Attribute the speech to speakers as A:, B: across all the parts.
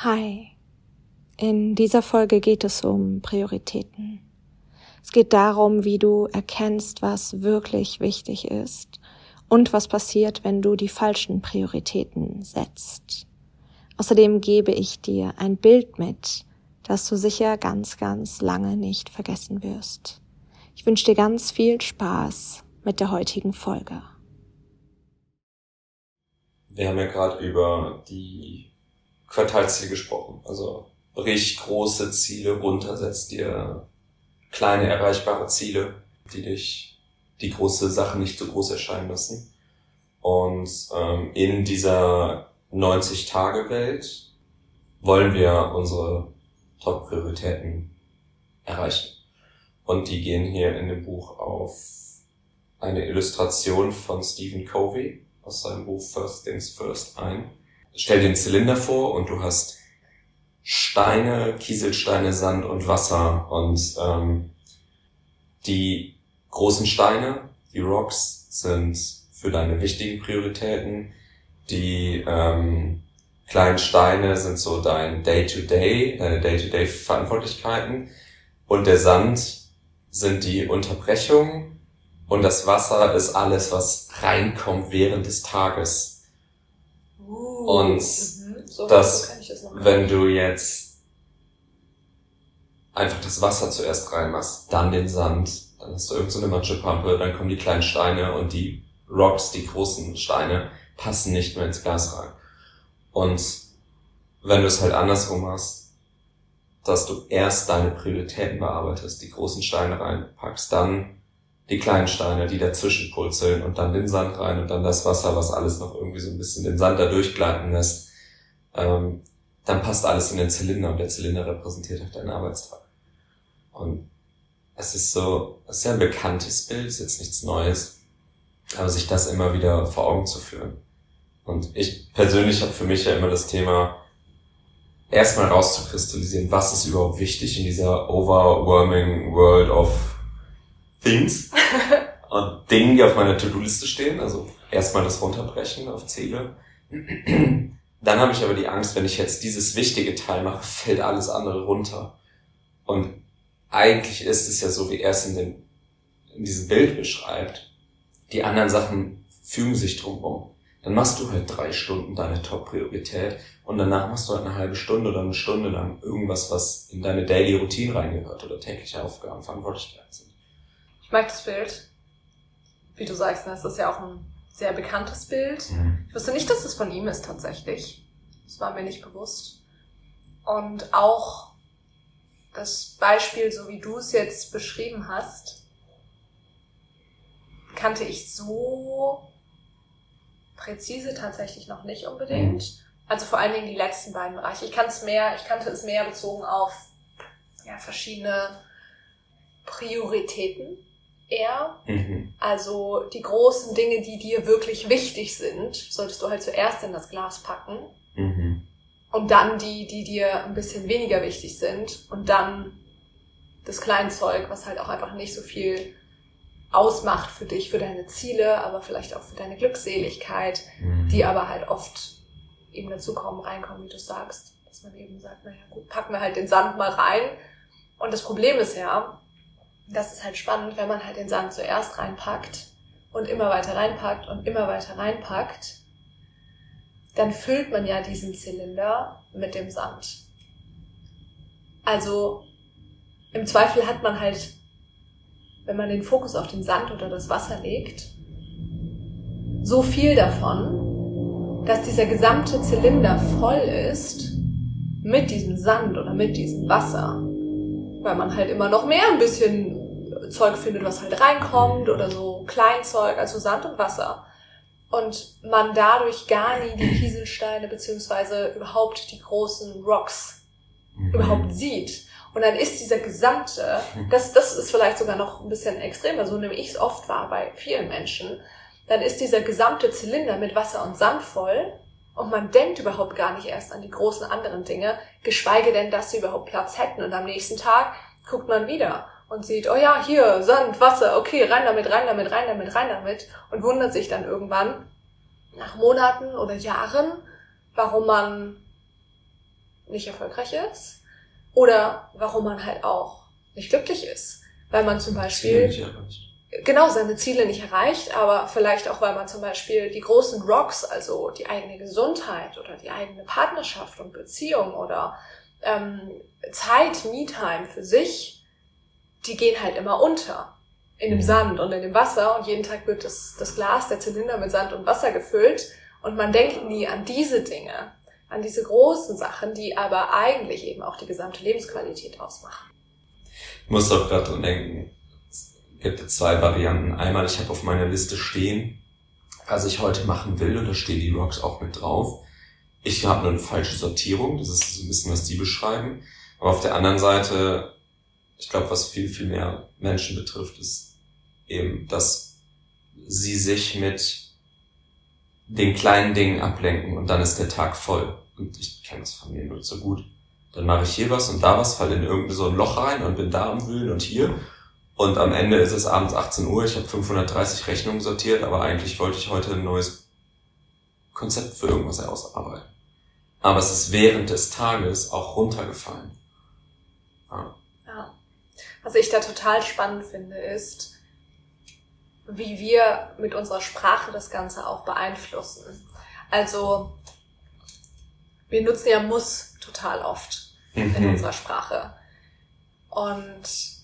A: Hi. In dieser Folge geht es um Prioritäten. Es geht darum, wie du erkennst, was wirklich wichtig ist und was passiert, wenn du die falschen Prioritäten setzt. Außerdem gebe ich dir ein Bild mit, das du sicher ganz, ganz lange nicht vergessen wirst. Ich wünsche dir ganz viel Spaß mit der heutigen Folge.
B: Wir haben ja gerade über die Quartalsziele gesprochen. Also richtig große Ziele runtersetzt dir kleine erreichbare Ziele, die dich die große Sache nicht so groß erscheinen lassen. Und ähm, in dieser 90-Tage-Welt wollen wir unsere Top-Prioritäten erreichen. Und die gehen hier in dem Buch auf eine Illustration von Stephen Covey aus seinem Buch First Things First ein. Stell dir einen Zylinder vor und du hast Steine, Kieselsteine, Sand und Wasser und ähm, die großen Steine, die Rocks, sind für deine wichtigen Prioritäten. Die ähm, kleinen Steine sind so dein Day-to-Day, -Day, deine Day-to-Day-Verantwortlichkeiten. Und der Sand sind die Unterbrechungen. Und das Wasser ist alles, was reinkommt während des Tages. Und mhm. so, das, das wenn du jetzt einfach das Wasser zuerst reinmachst, dann den Sand, dann hast du irgendeine so Matschepampe, dann kommen die kleinen Steine und die Rocks, die großen Steine, passen nicht mehr ins Glas rein. Und wenn du es halt andersrum machst, dass du erst deine Prioritäten bearbeitest, die großen Steine reinpackst, dann die kleinen Steine, die dazwischen purzeln und dann den Sand rein und dann das Wasser, was alles noch irgendwie so ein bisschen den Sand da durchgleiten lässt, ähm, dann passt alles in den Zylinder und der Zylinder repräsentiert auch deinen Arbeitstag. Und es ist so, es ist ja ein bekanntes Bild, ist jetzt nichts Neues, aber sich das immer wieder vor Augen zu führen. Und ich persönlich habe für mich ja immer das Thema, erstmal rauszukristallisieren, was ist überhaupt wichtig in dieser overwhelming world of things und Dingen, die auf meiner To-Do-Liste stehen. Also erstmal das runterbrechen auf Ziele. Dann habe ich aber die Angst, wenn ich jetzt dieses wichtige Teil mache, fällt alles andere runter. Und eigentlich ist es ja so, wie er es in, dem, in diesem Bild beschreibt. Die anderen Sachen fügen sich drumherum dann machst du halt drei Stunden deine Top-Priorität und danach machst du halt eine halbe Stunde oder eine Stunde lang irgendwas, was in deine Daily Routine reingehört oder tägliche Aufgaben, Verantwortlichkeiten sind.
C: Ich mag das Bild. Wie du sagst, das ist ja auch ein sehr bekanntes Bild. Mhm. Ich wusste nicht, dass es von ihm ist tatsächlich. Das war mir nicht bewusst. Und auch das Beispiel, so wie du es jetzt beschrieben hast, kannte ich so präzise tatsächlich noch nicht unbedingt. Mhm. Also vor allen Dingen die letzten beiden Bereiche. Ich kann es mehr, ich kannte es mehr bezogen auf ja, verschiedene Prioritäten eher. Mhm. Also die großen Dinge, die dir wirklich wichtig sind, solltest du halt zuerst in das Glas packen. Mhm. Und dann die, die dir ein bisschen weniger wichtig sind. Und dann das Kleinzeug, was halt auch einfach nicht so viel ausmacht für dich, für deine Ziele, aber vielleicht auch für deine Glückseligkeit, mhm. die aber halt oft eben dazu kommen, reinkommen, wie du sagst. Dass man eben sagt, naja gut, packen wir halt den Sand mal rein. Und das Problem ist ja, das ist halt spannend, wenn man halt den Sand zuerst reinpackt und immer weiter reinpackt und immer weiter reinpackt, dann füllt man ja diesen Zylinder mit dem Sand. Also im Zweifel hat man halt wenn man den Fokus auf den Sand oder das Wasser legt, so viel davon, dass dieser gesamte Zylinder voll ist mit diesem Sand oder mit diesem Wasser. Weil man halt immer noch mehr ein bisschen Zeug findet, was halt reinkommt oder so Kleinzeug, also Sand und Wasser. Und man dadurch gar nie die Kieselsteine beziehungsweise überhaupt die großen Rocks mhm. überhaupt sieht. Und dann ist dieser gesamte, das, das ist vielleicht sogar noch ein bisschen extremer, so nehme ich es oft wahr bei vielen Menschen, dann ist dieser gesamte Zylinder mit Wasser und Sand voll und man denkt überhaupt gar nicht erst an die großen anderen Dinge, geschweige denn, dass sie überhaupt Platz hätten. Und am nächsten Tag guckt man wieder und sieht, oh ja, hier, Sand, Wasser, okay, rein damit, rein damit, rein damit, rein damit und wundert sich dann irgendwann nach Monaten oder Jahren, warum man nicht erfolgreich ist oder warum man halt auch nicht glücklich ist. Weil man zum Beispiel genau seine Ziele nicht erreicht, aber vielleicht auch, weil man zum Beispiel die großen Rocks, also die eigene Gesundheit oder die eigene Partnerschaft und Beziehung oder ähm, Zeit, Me-Time für sich, die gehen halt immer unter in dem mhm. Sand und in dem Wasser und jeden Tag wird das, das Glas, der Zylinder mit Sand und Wasser gefüllt und man denkt nie an diese Dinge, an diese großen Sachen, die aber eigentlich eben auch die gesamte Lebensqualität ausmachen.
B: Ich muss auch gerade dran denken, gibt zwei Varianten. Einmal, ich habe auf meiner Liste stehen, was ich heute machen will, und da stehen die Rocks auch mit drauf. Ich habe nur eine falsche Sortierung, das ist so ein bisschen, was die beschreiben. Aber auf der anderen Seite, ich glaube, was viel, viel mehr Menschen betrifft, ist eben, dass sie sich mit den kleinen Dingen ablenken und dann ist der Tag voll. Und ich kenne das von mir nur so gut. Dann mache ich hier was und da was, falle in irgendein so ein Loch rein und bin da am Wühlen und hier. Und am Ende ist es abends 18 Uhr, ich habe 530 Rechnungen sortiert, aber eigentlich wollte ich heute ein neues Konzept für irgendwas ausarbeiten. Aber es ist während des Tages auch runtergefallen.
C: Ja. ja. Was ich da total spannend finde, ist, wie wir mit unserer Sprache das Ganze auch beeinflussen. Also wir nutzen ja muss total oft mhm. in unserer Sprache. Und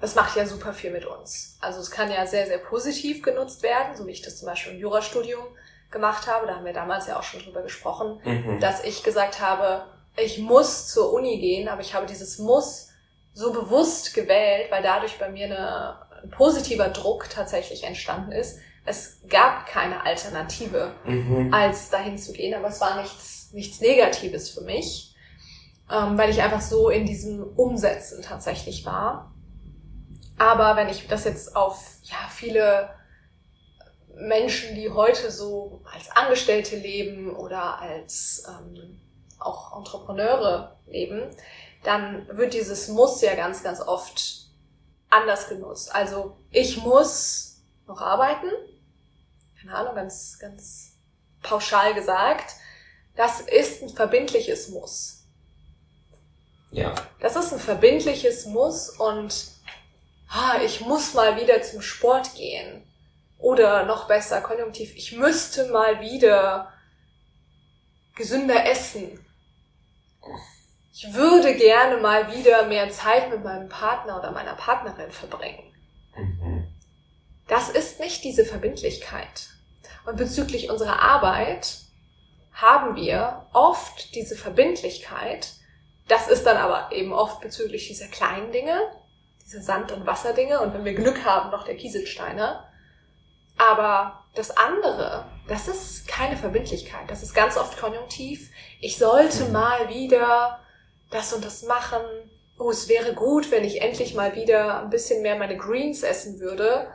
C: das macht ja super viel mit uns. Also es kann ja sehr, sehr positiv genutzt werden, so wie ich das zum Beispiel im Jurastudium gemacht habe. Da haben wir damals ja auch schon drüber gesprochen, mhm. dass ich gesagt habe, ich muss zur Uni gehen, aber ich habe dieses Muss so bewusst gewählt, weil dadurch bei mir eine ein positiver Druck tatsächlich entstanden ist. Es gab keine Alternative, mhm. als dahin zu gehen, aber es war nichts, nichts Negatives für mich, ähm, weil ich einfach so in diesem Umsetzen tatsächlich war. Aber wenn ich das jetzt auf ja, viele Menschen, die heute so als Angestellte leben oder als ähm, auch Entrepreneure leben, dann wird dieses Muss ja ganz, ganz oft anders genutzt. Also ich muss noch arbeiten, keine Ahnung, ganz, ganz pauschal gesagt. Das ist ein verbindliches Muss.
B: Ja.
C: Das ist ein verbindliches Muss und ah, ich muss mal wieder zum Sport gehen. Oder noch besser, konjunktiv, ich müsste mal wieder gesünder essen ich würde gerne mal wieder mehr Zeit mit meinem Partner oder meiner Partnerin verbringen. Mhm. Das ist nicht diese Verbindlichkeit. Und bezüglich unserer Arbeit haben wir oft diese Verbindlichkeit. Das ist dann aber eben oft bezüglich dieser kleinen Dinge, diese Sand- und Wasserdinge und wenn wir Glück haben, noch der Kieselsteiner. Aber das andere, das ist keine Verbindlichkeit. Das ist ganz oft konjunktiv. Ich sollte mhm. mal wieder das und das machen. Oh, es wäre gut, wenn ich endlich mal wieder ein bisschen mehr meine Greens essen würde.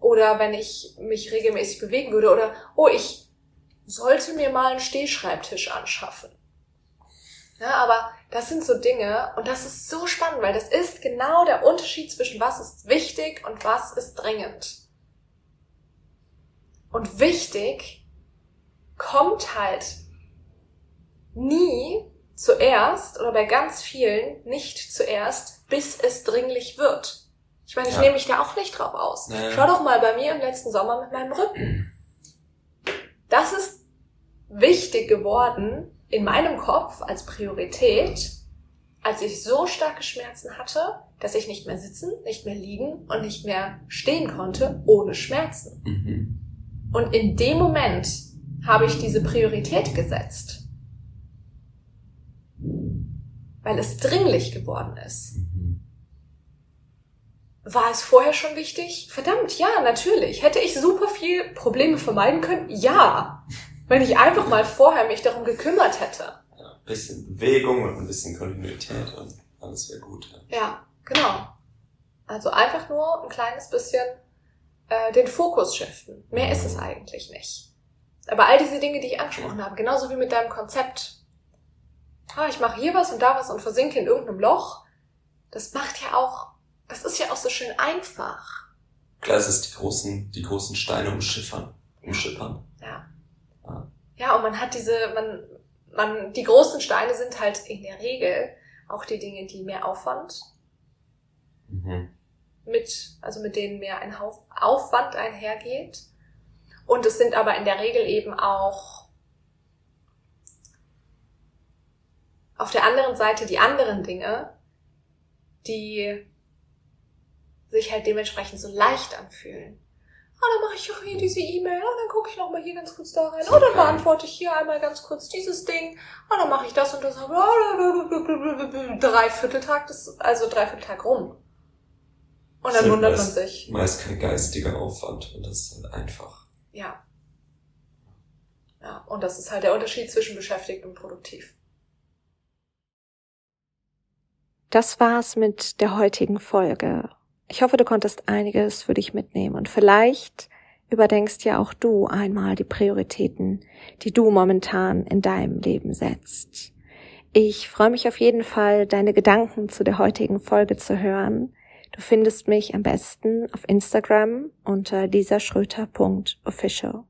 C: Oder wenn ich mich regelmäßig bewegen würde. Oder, oh, ich sollte mir mal einen Stehschreibtisch anschaffen. Ja, aber das sind so Dinge und das ist so spannend, weil das ist genau der Unterschied zwischen was ist wichtig und was ist dringend. Und wichtig kommt halt nie zuerst oder bei ganz vielen nicht zuerst, bis es dringlich wird. Ich meine, ich ja. nehme mich da auch nicht drauf aus. Naja. Schau doch mal bei mir im letzten Sommer mit meinem Rücken. Das ist wichtig geworden in meinem Kopf als Priorität, als ich so starke Schmerzen hatte, dass ich nicht mehr sitzen, nicht mehr liegen und nicht mehr stehen konnte ohne Schmerzen. Mhm. Und in dem Moment habe ich diese Priorität gesetzt weil es dringlich geworden ist. Mhm. War es vorher schon wichtig? Verdammt, ja, natürlich. Hätte ich super viel Probleme vermeiden können? Ja. Wenn ich einfach mal vorher mich darum gekümmert hätte.
B: Ja, ein bisschen Bewegung und ein bisschen Kontinuität und alles wäre gut.
C: Ja. ja, genau. Also einfach nur ein kleines bisschen äh, den Fokus shiften. Mehr mhm. ist es eigentlich nicht. Aber all diese Dinge, die ich angesprochen habe, genauso wie mit deinem Konzept, ah, ich mache hier was und da was und versinke in irgendeinem Loch, das macht ja auch, das ist ja auch so schön einfach.
B: Klar, es ist die großen, die großen Steine umschiffern, umschippern.
C: Ja. Ja. Ja, und man hat diese, man, man, die großen Steine sind halt in der Regel auch die Dinge, die mehr Aufwand mhm. mit, also mit denen mehr ein Aufwand einhergeht. Und es sind aber in der Regel eben auch auf der anderen Seite die anderen Dinge, die sich halt dementsprechend so leicht anfühlen. Oh, dann mache ich auch hier diese E-Mail, oh, dann gucke ich noch mal hier ganz kurz da rein, oh, dann beantworte ich hier einmal ganz kurz dieses Ding, oh, dann mache ich das und das, Dreivierteltag, das, also Dreivierteltag rum. Und dann wundert man sich.
B: Meist kein geistiger Aufwand und das ist halt einfach.
C: Ja. Ja, und das ist halt der Unterschied zwischen beschäftigt und produktiv.
A: Das war's mit der heutigen Folge. Ich hoffe, du konntest einiges für dich mitnehmen und vielleicht überdenkst ja auch du einmal die Prioritäten, die du momentan in deinem Leben setzt. Ich freue mich auf jeden Fall, deine Gedanken zu der heutigen Folge zu hören. Du findest mich am besten auf Instagram unter lisaschröter.official.